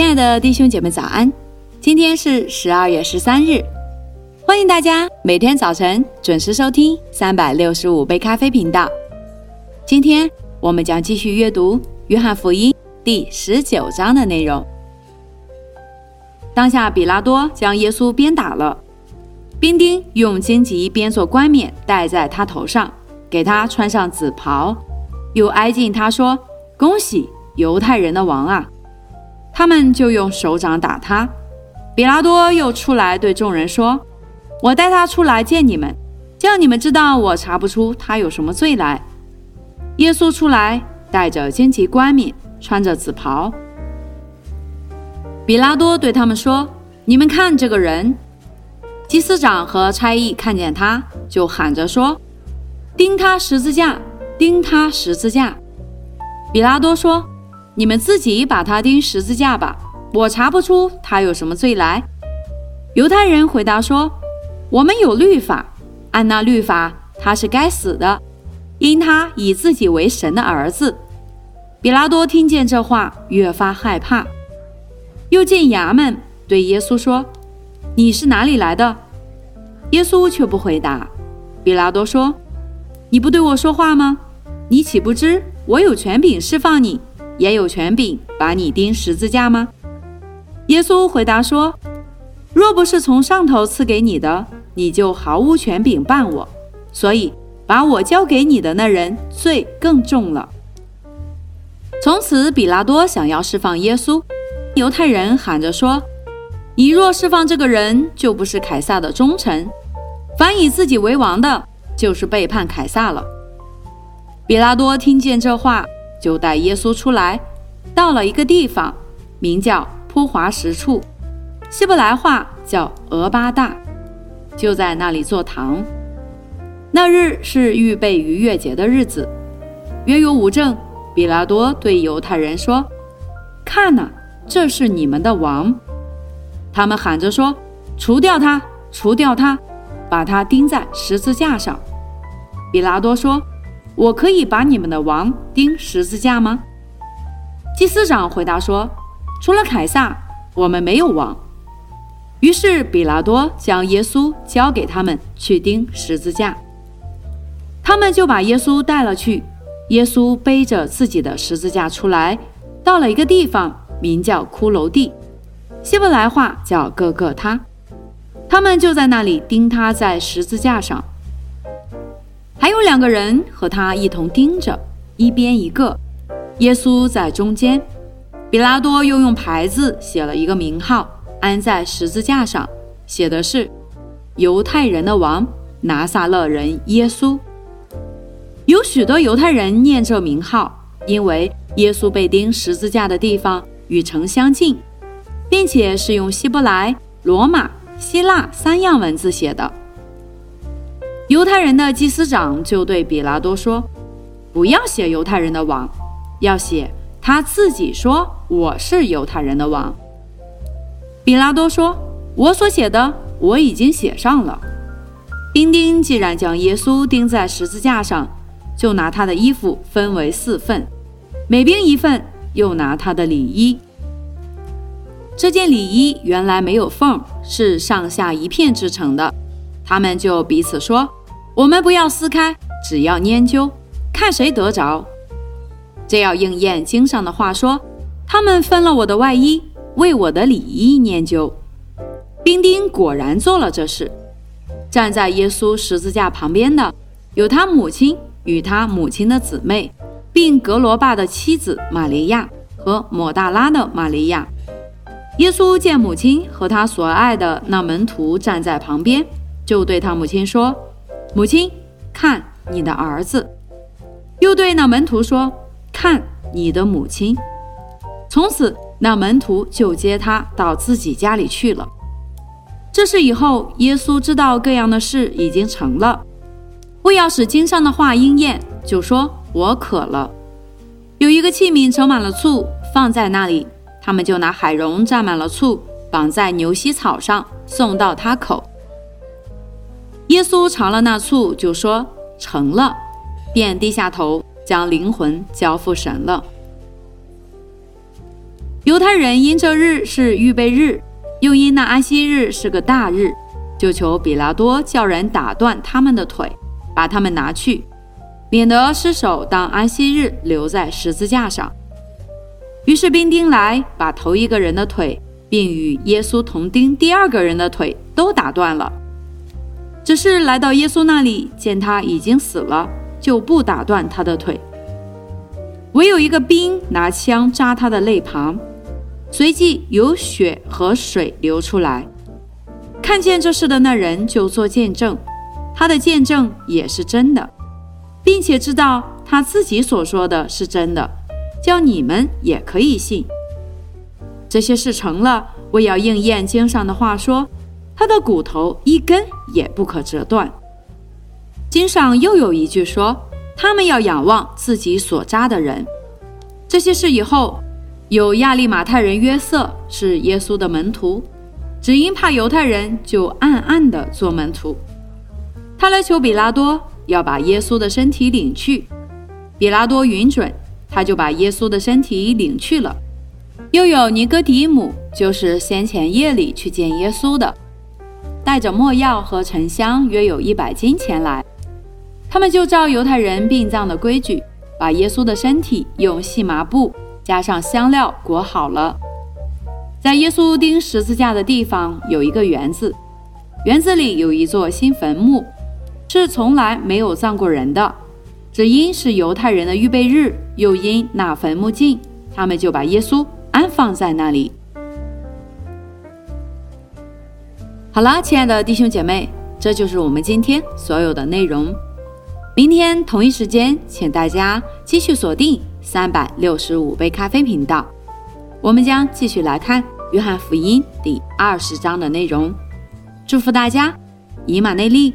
亲爱的弟兄姐妹，早安！今天是十二月十三日，欢迎大家每天早晨准时收听三百六十五杯咖啡频道。今天我们将继续阅读《约翰福音》第十九章的内容。当下，比拉多将耶稣鞭打了，兵丁用荆棘编做冠冕戴在他头上，给他穿上紫袍，又挨近他说：“恭喜犹太人的王啊！”他们就用手掌打他。比拉多又出来对众人说：“我带他出来见你们，叫你们知道我查不出他有什么罪来。”耶稣出来，带着荆棘冠冕，穿着紫袍。比拉多对他们说：“你们看这个人。”祭司长和差役看见他，就喊着说：“钉他十字架！钉他十字架！”比拉多说：“你们自己把他钉十字架吧，我查不出他有什么罪来。”犹太人回答说：“我们有律法，按那律法，他是该死的，因他以自己为神的儿子。”比拉多听见这话，越发害怕。又进衙门，对耶稣说：“你是哪里来的？”耶稣却不回答。比拉多说：“你不对我说话吗？你岂不知我有权柄释放你，也有权柄把你钉十字架吗？”耶稣回答说：“若不是从上头赐给你的，你就毫无权柄办我。所以把我交给你的那人罪更重了。”从此，比拉多想要释放耶稣。犹太人喊着说：“你若释放这个人，就不是凯撒的忠臣；凡以自己为王的，就是背叛凯撒了。”比拉多听见这话，就带耶稣出来，到了一个地方，名叫铺华石处，希伯来话叫俄巴大，就在那里坐堂。那日是预备逾越节的日子，约有五正。比拉多对犹太人说：“看哪！”这是你们的王，他们喊着说：“除掉他，除掉他，把他钉在十字架上。”比拉多说：“我可以把你们的王钉十字架吗？”祭司长回答说：“除了凯撒，我们没有王。”于是比拉多将耶稣交给他们去钉十字架，他们就把耶稣带了去。耶稣背着自己的十字架出来，到了一个地方。名叫骷髅地，希伯来话叫各个他。他们就在那里钉他在十字架上，还有两个人和他一同盯着，一边一个，耶稣在中间。比拉多又用牌子写了一个名号，安在十字架上，写的是“犹太人的王，拿撒勒人耶稣”。有许多犹太人念这名号，因为耶稣被钉十字架的地方。与城相近，并且是用希伯来、罗马、希腊三样文字写的。犹太人的祭司长就对比拉多说：“不要写犹太人的王，要写他自己说我是犹太人的王。”比拉多说：“我所写的我已经写上了。”丁丁既然将耶稣钉在十字架上，就拿他的衣服分为四份，每兵一份。又拿他的里衣，这件里衣原来没有缝，是上下一片制成的。他们就彼此说：“我们不要撕开，只要研究，看谁得着。”这要应验经上的话说：“他们分了我的外衣，为我的里衣研究。”兵丁果然做了这事。站在耶稣十字架旁边的有他母亲与他母亲的姊妹。并格罗巴的妻子玛利亚和抹大拉的玛利亚。耶稣见母亲和他所爱的那门徒站在旁边，就对他母亲说：“母亲，看你的儿子。”又对那门徒说：“看你的母亲。”从此，那门徒就接他到自己家里去了。这事以后，耶稣知道各样的事已经成了，为要使经上的话应验，就说。我渴了，有一个器皿盛满了醋，放在那里，他们就拿海蓉蘸满了醋，绑在牛膝草上，送到他口。耶稣尝了那醋，就说成了，便低下头，将灵魂交付神了。犹太人因这日是预备日，又因那安息日是个大日，就求比拉多叫人打断他们的腿，把他们拿去，免得失手当安息日留在十字架上。于是兵丁来，把头一个人的腿，并与耶稣同钉第二个人的腿都打断了。只是来到耶稣那里，见他已经死了，就不打断他的腿。唯有一个兵拿枪扎他的肋旁，随即有血和水流出来。看见这事的那人就做见证，他的见证也是真的，并且知道他自己所说的是真的。叫你们也可以信，这些事成了，为要应验经上的话说，他的骨头一根也不可折断。经上又有一句说，他们要仰望自己所扎的人。这些事以后，有亚利马太人约瑟是耶稣的门徒，只因怕犹太人，就暗暗的做门徒。他来求比拉多要把耶稣的身体领去，比拉多允准。他就把耶稣的身体领去了。又有尼哥底母，就是先前夜里去见耶稣的，带着墨药和沉香，约有一百斤前来。他们就照犹太人殡葬的规矩，把耶稣的身体用细麻布加上香料裹好了。在耶稣钉十字架的地方有一个园子，园子里有一座新坟墓，是从来没有葬过人的。只因是犹太人的预备日，又因那坟墓近，他们就把耶稣安放在那里。好了，亲爱的弟兄姐妹，这就是我们今天所有的内容。明天同一时间，请大家继续锁定三百六十五杯咖啡频道，我们将继续来看约翰福音第二十章的内容。祝福大家，以马内利。